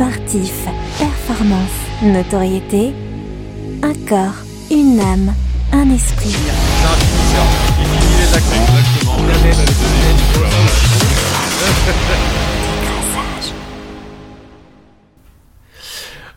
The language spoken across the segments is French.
sportif, performance, notoriété, un corps, une âme, un esprit.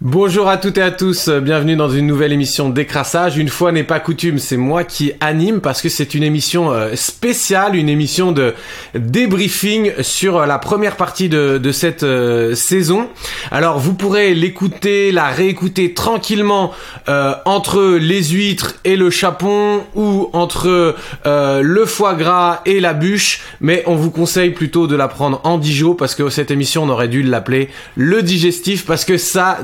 Bonjour à toutes et à tous, bienvenue dans une nouvelle émission d'écrassage. Une fois n'est pas coutume, c'est moi qui anime parce que c'est une émission euh, spéciale, une émission de débriefing sur la première partie de, cette euh, saison. Alors vous pourrez l'écouter, la réécouter tranquillement euh, entre les huîtres et le chapon ou entre le foie gras et la bûche, mais on vous conseille plutôt de la prendre en Dijon parce que cette émission on aurait dû l'appeler le digestif parce que ça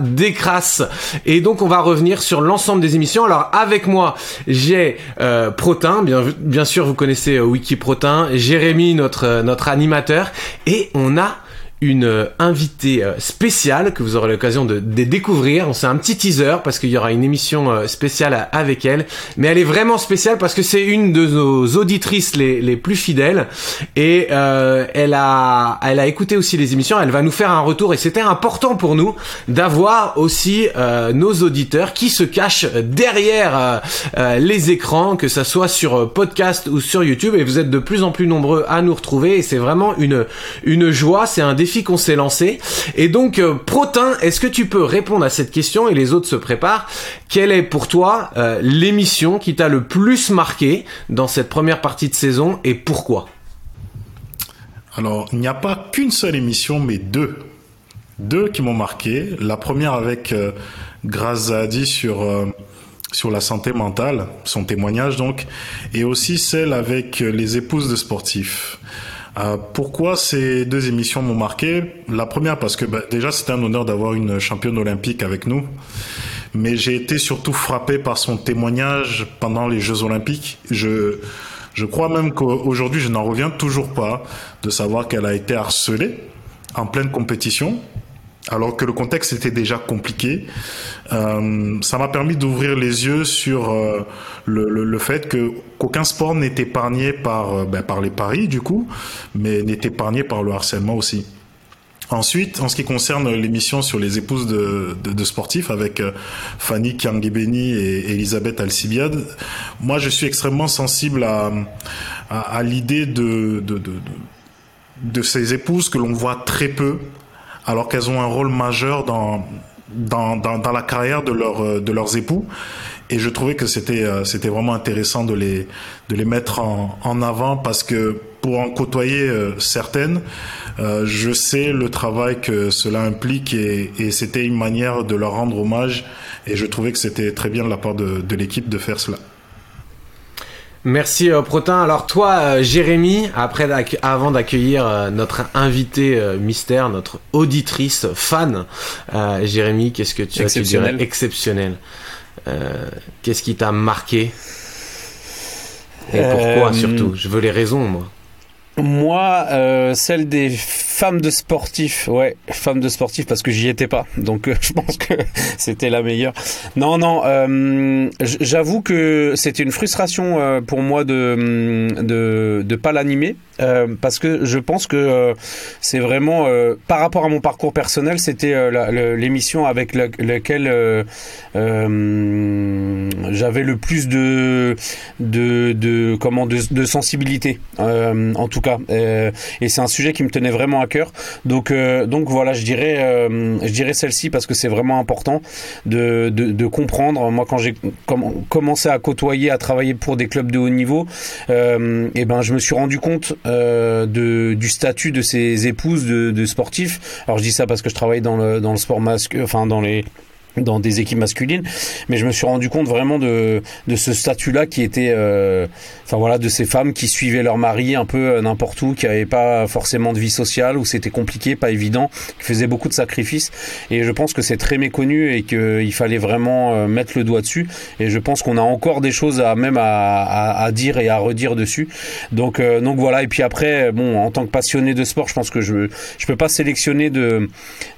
Et donc on va revenir sur l'ensemble des émissions. Alors avec moi, j'ai euh, Protin, bien, bien sûr vous connaissez euh, Wiki Protin, Jérémy notre euh, notre animateur. Et on a une euh, invitée euh, spéciale que vous aurez l'occasion de, découvrir. C'est un petit teaser parce qu'il y aura une émission euh, spéciale avec elle. Mais elle est vraiment spéciale parce que c'est une de nos auditrices les, les plus fidèles et euh, elle a elle a écouté aussi les émissions. Elle va nous faire un retour et c'était important pour nous d'avoir aussi euh, nos auditeurs qui se cachent derrière euh, les écrans, que ça soit sur podcast ou sur YouTube. Et vous êtes de plus en plus nombreux à nous retrouver et c'est vraiment une une joie. C'est un défi qu'on s'est lancé. Et donc, euh, Protin, est-ce que tu peux répondre à cette question et les autres se préparent? Quelle est pour toi euh, l'émission qui t'a le plus marqué dans cette première partie de saison et pourquoi? Alors, il n'y a pas qu'une seule émission, mais deux. Deux qui m'ont marqué. La première avec euh, Grazadi sur sur la santé mentale, son témoignage donc, et aussi celle avec les épouses de sportifs. Euh, pourquoi ces deux émissions m'ont marqué La première parce que bah, déjà c'était un honneur d'avoir une championne olympique avec nous, mais j'ai été surtout frappé par son témoignage pendant les Jeux olympiques. Je je crois même qu'aujourd'hui je n'en reviens toujours pas de savoir qu'elle a été harcelée en pleine compétition alors que le contexte était déjà compliqué. Euh, ça m'a permis d'ouvrir les yeux sur euh, le, fait que qu'aucun sport n'est épargné par euh, ben, par les paris du coup, mais n'est épargné par le harcèlement aussi. Ensuite, en ce qui concerne l'émission sur les épouses de, sportifs avec Fanny Kiangibeni et Elisabeth Alcibiade, moi je suis extrêmement sensible à, l'idée de, de ces épouses que l'on voit très peu alors qu'elles ont un rôle majeur dans, dans, dans, la carrière de, leur, euh, de leurs époux. Et je trouvais que c'était euh, c'était vraiment intéressant de les de les mettre en, en avant parce que pour en côtoyer euh, certaines, je sais le travail que cela implique et, et c'était une manière de leur rendre hommage et je trouvais que c'était très bien de la part de, de l'équipe de faire cela. Merci euh, Protin. Alors toi, euh, Jérémy, après avant d'accueillir euh, notre invité mystère, notre auditrice fan, Jérémy, qu'est-ce que tu, tu dirais exceptionnel Qu'est-ce qui t'a marqué? Et pourquoi surtout? Je veux les raisons, moi. Moi, celle des femmes de sportifs, ouais, femmes de sportifs parce que j'y étais pas, donc euh, je pense que c'était la meilleure. Non, non, euh, j'avoue que c'était une frustration euh, pour moi de de pas l'animer parce que je pense que c'est vraiment par rapport à mon parcours personnel, c'était l'émission avec la, laquelle j'avais le plus de de de comment de, sensibilité en tout cas et c'est un sujet qui me tenait vraiment à cœur. Donc, euh, donc voilà, je dirais, euh, dirais celle-ci parce que c'est vraiment important de, comprendre. Moi, quand j'ai commencé à côtoyer, à travailler pour des clubs de haut niveau, et eh ben, je me suis rendu compte du statut de ces épouses de, de sportifs. Alors, je dis ça parce que je travaille dans le, dans le sport masque, enfin dans les dans des équipes masculines, mais je me suis rendu compte vraiment de, de ce statut-là qui était, euh, enfin voilà, de ces femmes qui suivaient leur mari un peu euh, n'importe où, qui n'avaient pas forcément de vie sociale, où c'était compliqué, pas évident, qui faisaient beaucoup de sacrifices. Et je pense que c'est très méconnu et qu'il fallait vraiment euh, mettre le doigt dessus. Et je pense qu'on a encore des choses à même à, à, dire et à redire dessus. Donc euh, donc voilà. Et puis après, bon, en tant que passionné de sport, je pense que je je peux pas sélectionner de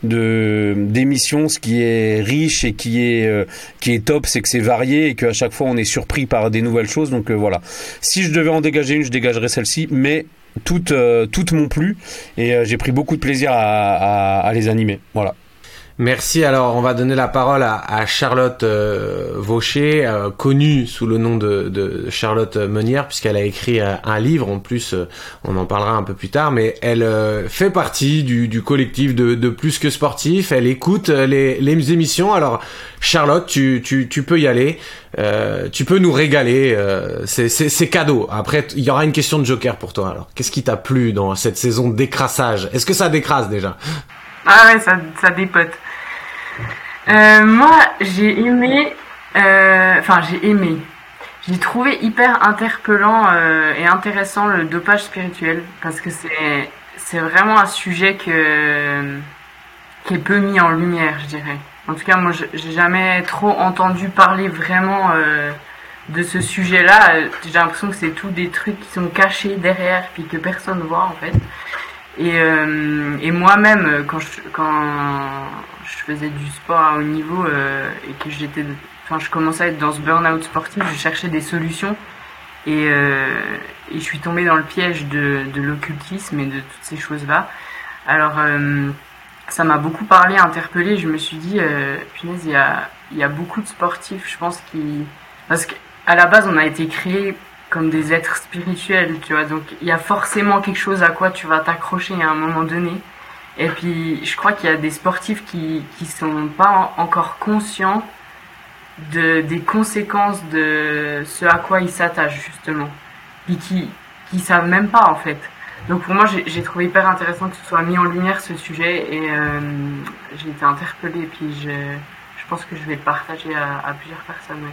de d'émissions, ce qui est riche et qui est euh, qui est top, c'est que c'est varié et qu'à chaque fois on est surpris par des nouvelles choses. Donc euh, voilà. Si je devais en dégager une, je dégagerais celle-ci, mais toutes euh, toutes m'ont plu et j'ai pris beaucoup de plaisir à, les animer. Voilà. Merci. Alors, on va donner la parole à, Charlotte euh, Vaucher, euh, connue sous le nom de, Charlotte Meunière, puisqu'elle a écrit euh, un livre. En plus, on en parlera un peu plus tard, mais elle fait partie du, collectif de, Plus que sportif. Elle écoute les, émissions. Alors, Charlotte, tu, tu, peux y aller. tu peux nous régaler. c'est cadeau. Après, il y aura une question de joker pour toi. Alors, qu'est-ce qui t'a plu dans cette saison d'écrassage? Est-ce que ça décrasse déjà? Ah ouais, ça, ça dépote. Euh, moi, j'ai aimé, euh, enfin j'ai aimé, j'ai trouvé hyper interpellant euh, et intéressant le dopage spirituel parce que c'est c'est vraiment un sujet que qui est peu mis en lumière, je dirais. En tout cas, moi, j'ai jamais trop entendu parler vraiment de ce sujet-là. J'ai l'impression que c'est tout des trucs qui sont cachés derrière puis que personne voit en fait. Et, et moi-même, quand je, quand je faisais du sport à haut niveau euh, et que j'étais, enfin, je commençais à être dans ce burn-out sportif, je cherchais des solutions et, euh, et, je suis tombée dans le piège de, de l'occultisme et de toutes ces choses-là. Alors, euh, ça m'a beaucoup parlé, interpellé. Je me suis dit, punaise, il y a, il y a beaucoup de sportifs, je pense, qui. Parce qu'à la base, on a été créés comme des êtres spirituels, tu vois. Donc, il y a forcément quelque chose à quoi tu vas t'accrocher à un moment donné. Et puis, je crois qu'il y a des sportifs qui qui sont pas encore conscients de, des conséquences de ce à quoi ils s'attachent, justement. Et qui qui savent même pas, en fait. Donc, pour moi, j'ai trouvé hyper intéressant que ce soit mis en lumière ce sujet et euh, j'ai été interpellée. Et puis, je, je pense que je vais le partager à, à plusieurs personnes.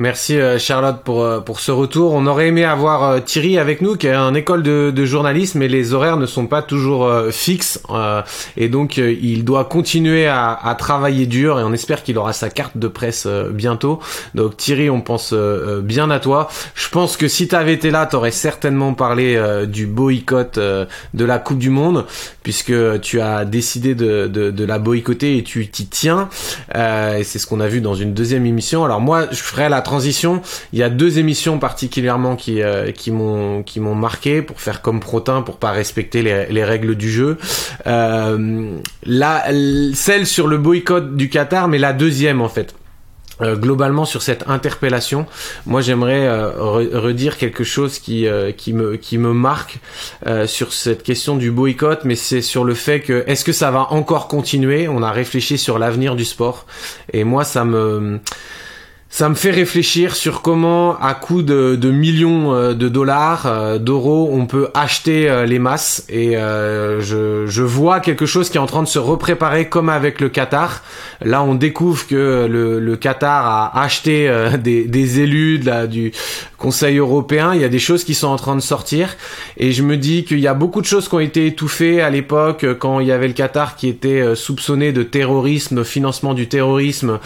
Merci euh, Charlotte pour euh, pour ce retour. On aurait aimé avoir euh, Thierry avec nous qui est en école de, de journalisme, mais les horaires ne sont pas toujours fixes et donc il doit continuer à, à, travailler dur et on espère qu'il aura sa carte de presse bientôt. Donc Thierry, on pense bien à toi. Je pense que si tu avais été là, tu aurais certainement parlé du boycott de la Coupe du Monde puisque tu as décidé de, de, de la boycotter et tu t'y tiens. et c'est ce qu'on a vu dans une deuxième émission. Alors moi, je ferai la transition, il y a deux émissions particulièrement qui euh, qui m'ont qui m'ont marqué pour faire comme Protin pour pas respecter les, les règles du jeu. Euh, celle sur le boycott du Qatar, mais la deuxième en fait. Euh, globalement sur cette interpellation, moi j'aimerais redire quelque chose qui qui me qui me marque sur cette question du boycott, mais c'est sur le fait que est-ce que ça va encore continuer? On a réfléchi sur l'avenir du sport et moi ça me ça me fait réfléchir sur comment, à coût de, de millions euh, de dollars, euh, d'euros, on peut acheter euh, les masses. Et je, je, vois quelque chose qui est en train de se repréparer comme avec le Qatar. Là, on découvre que le, le Qatar a acheté des, des, élus de la, du Conseil européen. Il y a des choses qui sont en train de sortir. Et je me dis qu'il y a beaucoup de choses qui ont été étouffées à l'époque quand il y avait le Qatar qui était soupçonné de terrorisme, financement du terrorisme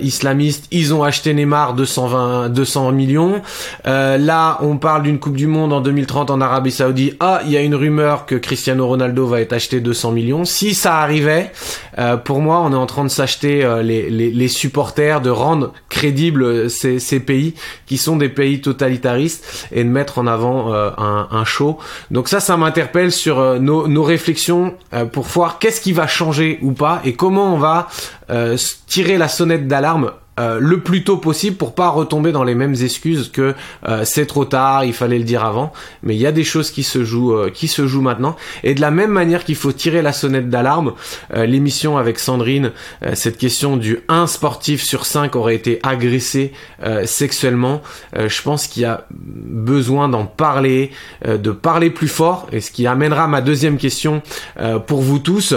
islamiste. Ils ont acheté Neymar 220 200 millions. Euh, là, on parle d'une Coupe du Monde en 2030 en Arabie Saoudite. Ah, il y a une rumeur que Cristiano Ronaldo va être acheté 200 millions. Si ça arrivait, euh, pour moi, on est en train de s'acheter euh, les, supporters, de rendre crédibles ces, pays qui sont des pays totalitaristes et de mettre en avant un, show. Donc ça, ça m'interpelle sur nos, réflexions pour voir qu'est-ce qui va changer ou pas et comment on va tirer la sonnette d'alarme euh, le plus tôt possible pour pas retomber dans les mêmes excuses que euh, c'est trop tard, il fallait le dire avant. Mais il y a des choses qui se jouent, euh, qui se jouent maintenant. Et de la même manière qu'il faut tirer la sonnette d'alarme, l'émission avec Sandrine, cette question du 1 sportif sur 5 aurait été agressé sexuellement. je pense qu'il y a besoin d'en parler, de parler plus fort. Et ce qui amènera ma deuxième question pour vous tous.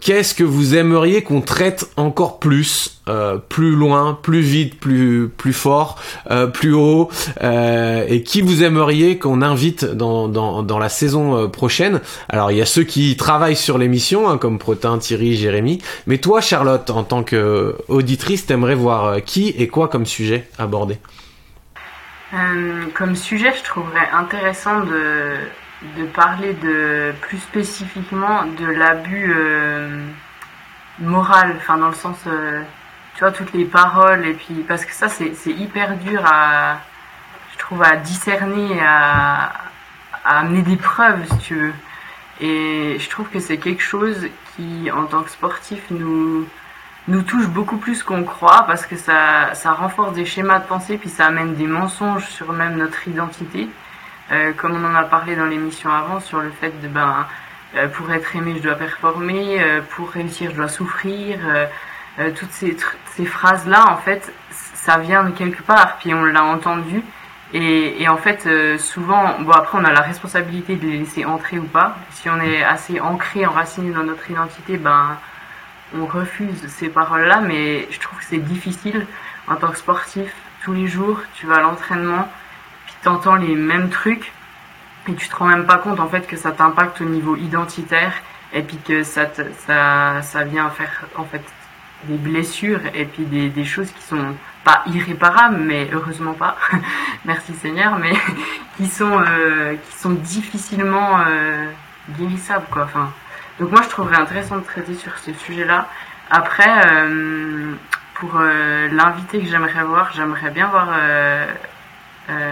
Qu'est-ce que vous aimeriez qu'on traite encore plus euh, plus plus vite, plus plus fort, euh, plus haut, euh, et qui vous aimeriez qu'on invite dans, la saison prochaine? Alors il y a ceux qui travaillent sur l'émission, hein, comme Protin, Thierry, Jérémy, mais toi Charlotte, en tant que auditrice, t'aimerais voir qui et quoi comme sujet abordé Comme sujet, je trouverais intéressant de de parler de plus spécifiquement de l'abus moral, enfin dans le sens tu vois, toutes les paroles, et puis, parce que ça, c'est hyper dur à, je trouve, à discerner, à, à amener des preuves, si tu veux. Et je trouve que c'est quelque chose qui, en tant que sportif, nous, nous touche beaucoup plus qu'on croit parce que ça, ça renforce des schémas de pensée puis ça amène des mensonges sur même notre identité. Euh, comme on en a parlé dans l'émission avant sur le fait de ben euh, pour être aimé je dois performer, euh, pour réussir je dois souffrir, toutes ces, ces phrases là en fait ça vient de quelque part puis on l'a entendu et, et, en fait souvent bon après on a la responsabilité de les laisser entrer ou pas. Si on est assez ancré, enraciné dans notre identité, ben on refuse ces paroles-là, mais je trouve que c'est difficile en tant que sportif. Tous les jours, tu vas à l'entraînement, puis tu entends les mêmes trucs, et tu te rends même pas compte en fait que ça t'impacte au niveau identitaire, et puis que ça, ça, ça vient faire en fait des blessures, et puis des, des choses qui sont pas irréparables, mais heureusement pas, merci Seigneur, mais qui sont, euh, qui sont difficilement euh, guérissables, quoi. Enfin, donc moi, je trouverais intéressant de traiter sur ce sujet-là. Après, euh, pour euh, l'invité que j'aimerais voir, j'aimerais bien voir euh,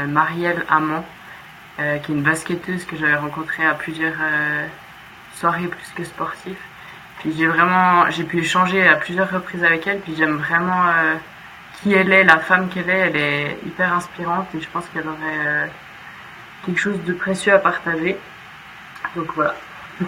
Marielle Amand, qui est une basketteuse que j'avais rencontrée à plusieurs soirées plus que sportives. Puis j'ai vraiment, j'ai pu échanger à plusieurs reprises avec elle, puis j'aime vraiment qui elle est, la femme qu'elle est, elle est hyper inspirante et je pense qu'elle aurait quelque chose de précieux à partager. Donc voilà.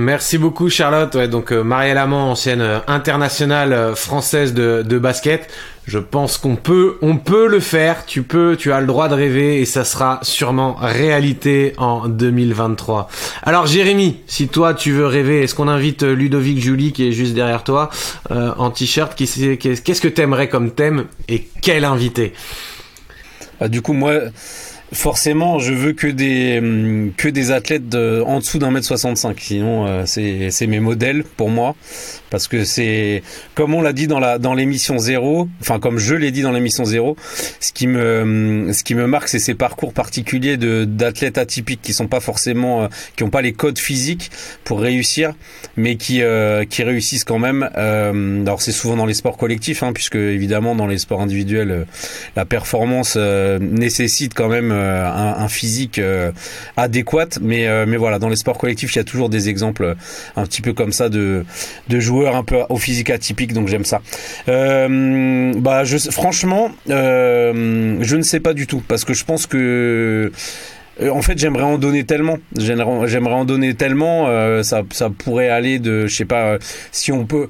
Merci beaucoup Charlotte. Donc euh, Marielle Amand, ancienne euh, internationale euh, française de, basket. Je pense qu'on peut, on peut le faire. Tu peux, tu as le droit de rêver et ça sera sûrement réalité en 2023. Alors Jérémy, si toi tu veux rêver, est-ce qu'on invite Ludovic Julie qui est juste derrière toi en t-shirt Qu'est-ce que t'aimerais comme thème et quel invité? Ah, Du coup moi forcément, je veux que des hum, que des athlètes de, en dessous d'un mètre 65. Sinon, euh, c'est c'est mes modèles pour moi, parce que c'est comme on l'a dit dans la dans l'émission zéro, enfin comme je l'ai dit dans l'émission zéro, ce qui me ce qui me marque, c'est ces parcours particuliers de d'athlètes atypiques qui sont pas forcément euh, qui ont pas les codes physiques pour réussir, mais qui euh, qui réussissent quand même. alors c'est souvent dans les sports collectifs, hein, puisque évidemment dans les sports individuels, la performance nécessite quand même euh, un, physique euh, adéquat. Mais, euh, mais voilà, dans les sports collectifs, il y a toujours des exemples un petit peu comme ça de, de joueurs un peu au physique atypique. Donc j'aime ça. bah, je, franchement, je ne sais pas du tout parce que je pense que en fait, j'aimerais en donner tellement. J'aimerais en donner tellement. ça, ça pourrait aller de, je sais pas, si on peut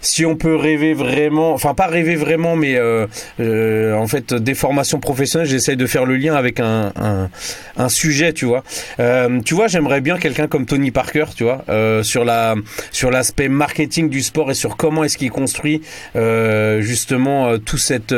si on peut rêver vraiment, enfin pas rêver vraiment, mais euh, euh, en fait des formations professionnelles, j'essaye de faire le lien avec un, un, un sujet, tu vois. Euh, tu vois, j'aimerais bien quelqu'un comme Tony Parker, tu vois, euh, sur la sur l'aspect marketing du sport et sur comment est-ce qu'il construit euh, justement tout cette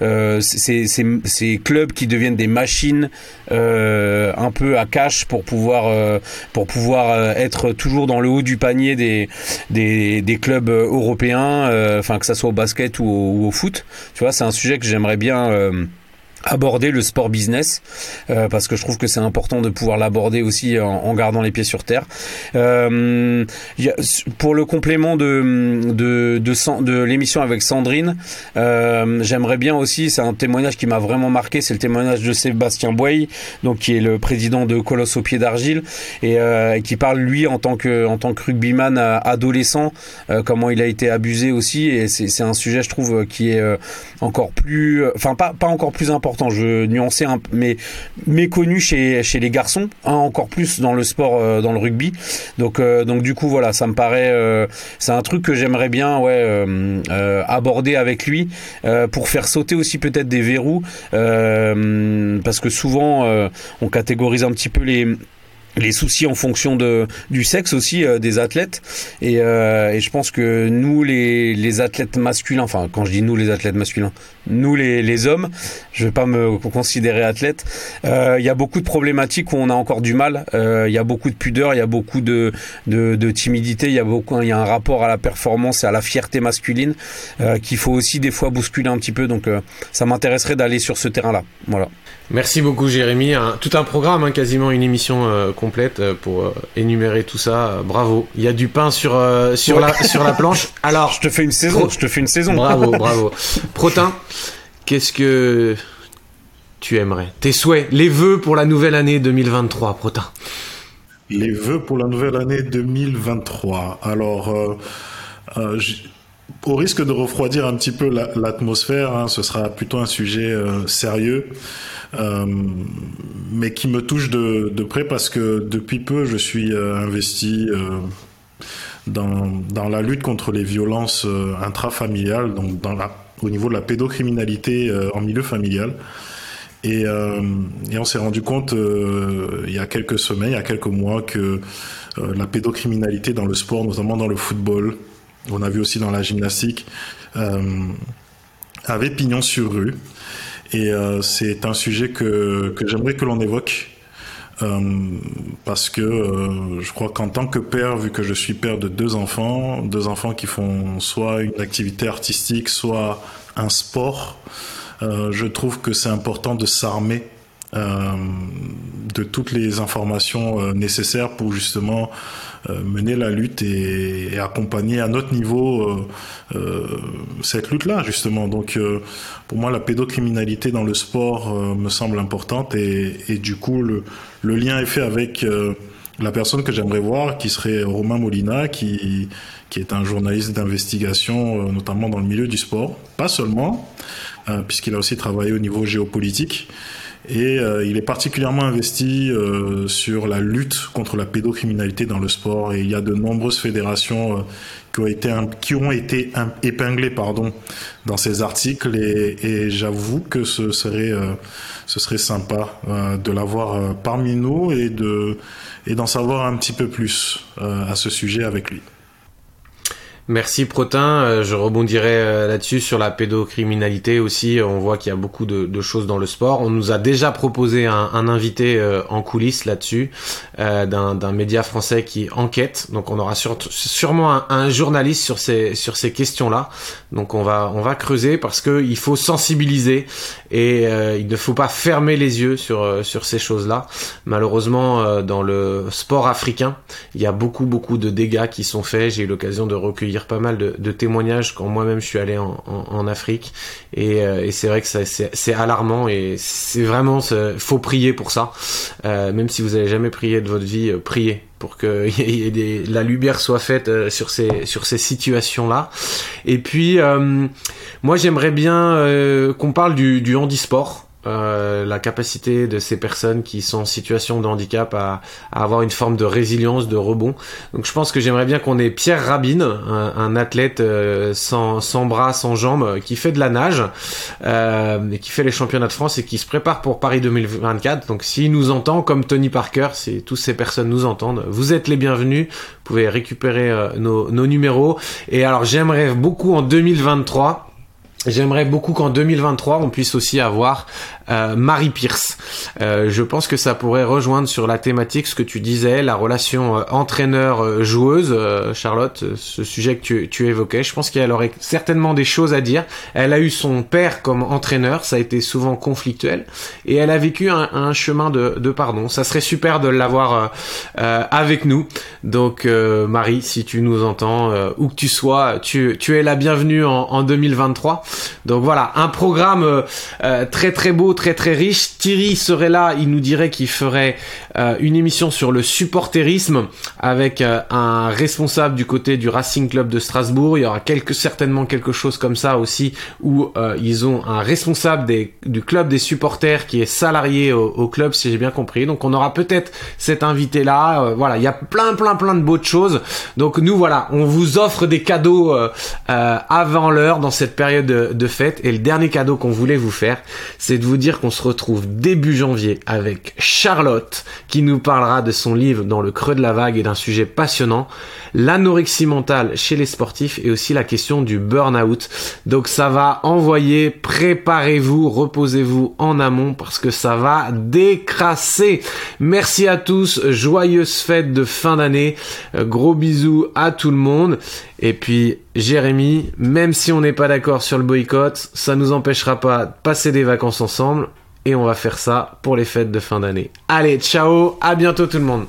ces, ces, ces, clubs qui deviennent des machines un peu à cash pour pouvoir pour pouvoir être toujours dans le haut du panier des des, des clubs européens européen, euh, enfin que ça soit au basket ou au, foot. Tu vois, c'est un sujet que j'aimerais bien euh, aborder le sport business euh, parce que je trouve que c'est important de pouvoir l'aborder aussi en, gardant les pieds sur terre. Euh, pour le complément de de de, de l'émission avec Sandrine, euh, j'aimerais bien aussi, c'est un témoignage qui m'a vraiment marqué, c'est le témoignage de Sébastien Boy, donc qui est le président de Colosse au pied d'argile et, et, qui parle lui en tant que en tant que rugbyman adolescent, comment il a été abusé aussi et c'est un sujet je trouve qui est encore plus, enfin pas pas encore plus important je nuançais un mais méconnu chez les garçons, hein, encore plus dans le sport, euh, dans le rugby. Donc euh, donc du coup voilà, ça me paraît, euh, c'est un truc que j'aimerais bien aborder avec lui pour faire sauter aussi peut-être des verrous parce que souvent on catégorise un petit peu les les soucis en fonction de du sexe aussi euh, des athlètes. Et, euh, et, je pense que nous les, les athlètes masculins enfin quand je dis nous les athlètes masculins nous les, les hommes je vais pas me considérer athlète euh, il y a beaucoup de problématiques où on a encore du mal. Euh, il y a beaucoup de pudeur il y a beaucoup de, de, de timidité il y a beaucoup il y a un rapport à la performance et à la fierté masculine euh, qu'il faut aussi des fois bousculer un petit peu. Donc ça m'intéresserait d'aller sur ce terrain là voilà Merci beaucoup Jérémy. tout un programme, hein, quasiment une émission euh, complète euh, pour euh, énumérer tout ça. bravo. Il y a du pain sur sur la sur la planche. Alors, je te fais une saison. Je te fais une saison. Bravo, bravo. Protin, qu'est-ce que tu aimerais? Tes souhaits, les vœux pour la nouvelle année 2023, Protin. les vœux pour la nouvelle année 2023. Alors, au risque de refroidir un petit peu l'atmosphère, hein, ce sera plutôt un sujet sérieux. Euh, mais qui me touche de, près parce que depuis peu, je suis euh, investi euh, dans, la lutte contre les violences intrafamiliales, donc au niveau de la pédocriminalité en milieu familial. Et on s'est rendu compte il y a quelques semaines, il y a quelques mois, que la pédocriminalité dans le sport, notamment dans le football, on a vu aussi dans la gymnastique, avait pignon sur rue. Et euh, c'est un sujet que, que j'aimerais que l'on évoque. Euh, parce que euh, je crois qu'en tant que père, vu que je suis père de deux enfants, deux enfants qui font soit une activité artistique, soit un sport, euh, je trouve que c'est important de s'armer euh, de toutes les informations nécessaires pour justement euh, mener la lutte et, accompagner à notre niveau euh, euh, cette lutte-là, justement. Donc, pour moi, la pédocriminalité dans le sport me semble importante et, et du coup, le, le, lien est fait avec la personne que j'aimerais voir, qui serait Romain Molina, qui, qui est un journaliste d'investigation, notamment dans le milieu du sport. Pas seulement, puisqu'il a aussi travaillé au niveau géopolitique. Et euh, il est particulièrement investi euh, sur la lutte contre la pédocriminalité dans le sport. Et il y a de nombreuses fédérations euh, qui ont été, épinglées pardon, dans ces articles. Et, j'avoue que ce serait, ce serait sympa de l'avoir parmi nous et de et d'en savoir un petit peu plus à ce sujet avec lui. Merci Protin. Euh, je rebondirai euh, là-dessus sur la pédocriminalité aussi. On voit qu'il y a beaucoup de, choses dans le sport. On nous a déjà proposé un, invité euh, en coulisses là-dessus d'un média français qui enquête. Donc on aura sûrement un, journaliste sur ces questions-là. Donc on va on va creuser parce que il faut sensibiliser et il ne faut pas fermer les yeux sur sur ces choses-là. Malheureusement dans le sport africain, il y a beaucoup beaucoup de dégâts qui sont faits. J'ai eu l'occasion de recueillir pas mal de, témoignages quand moi-même je suis allé en, Afrique. Euh, et, c'est vrai que c'est alarmant et c'est vraiment faut prier pour ça. Euh, même si vous avez jamais prié de votre vie euh, priez pour que la lumière soit faite sur ces sur ces situations là et puis moi j'aimerais bien qu'on parle du, du handisport euh, la capacité de ces personnes qui sont en situation de handicap à, avoir une forme de résilience, de rebond. Donc je pense que j'aimerais bien qu'on ait Pierre Rabine, un, athlète euh, sans, sans, bras, sans jambes, qui fait de la nage euh, et qui fait les championnats de France et qui se prépare pour Paris 2024. Donc s'il nous entend, comme Tony Parker, si toutes ces personnes nous entendent, vous êtes les bienvenus. Vous pouvez récupérer nos, nos numéros. Et alors j'aimerais beaucoup en 2023 J'aimerais beaucoup qu'en 2023 on puisse aussi avoir euh, Marie Pierce. Euh, je pense que ça pourrait rejoindre sur la thématique ce que tu disais, la relation euh, entraîneur-joueuse, Charlotte, ce sujet que tu, tu évoquais. Je pense qu'elle aurait certainement des choses à dire. Elle a eu son père comme entraîneur, ça a été souvent conflictuel, et elle a vécu un, un chemin de, de, pardon. Ça serait super de l'avoir avec nous. Donc Marie, si tu nous entends, où que tu sois, tu, tu es la bienvenue en, en 2023. Donc voilà, un programme euh, euh, très très beau, très très riche. Thierry serait là, il nous dirait qu'il ferait euh, une émission sur le supporterisme avec un responsable du côté du Racing Club de Strasbourg. Il y aura certainement quelque chose comme ça aussi où ils ont un responsable du club des supporters qui est salarié au, au club, si j'ai bien compris. Donc on aura peut-être cet invité là. voilà, il y a plein plein plein de beaux choses. Donc nous voilà, on vous offre des cadeaux avant l'heure dans cette période de fête. Et le dernier cadeau qu'on voulait vous faire, c'est de vous dire qu'on se retrouve début janvier avec Charlotte, qui nous parlera de son livre Dans le creux de la vague et d'un sujet passionnant, l'anorexie mentale chez les sportifs et aussi la question du burn-out. Donc ça va envoyer, préparez-vous, reposez-vous en amont parce que ça va décrasser. Merci à tous, joyeuses fêtes de fin d'année, euh, gros bisous à tout le monde. Et puis Jérémy, même si on n'est pas d'accord sur le boycott, ça nous empêchera pas de passer des vacances ensemble et on va faire ça pour les fêtes de fin d'année. Allez, ciao, à bientôt tout le monde.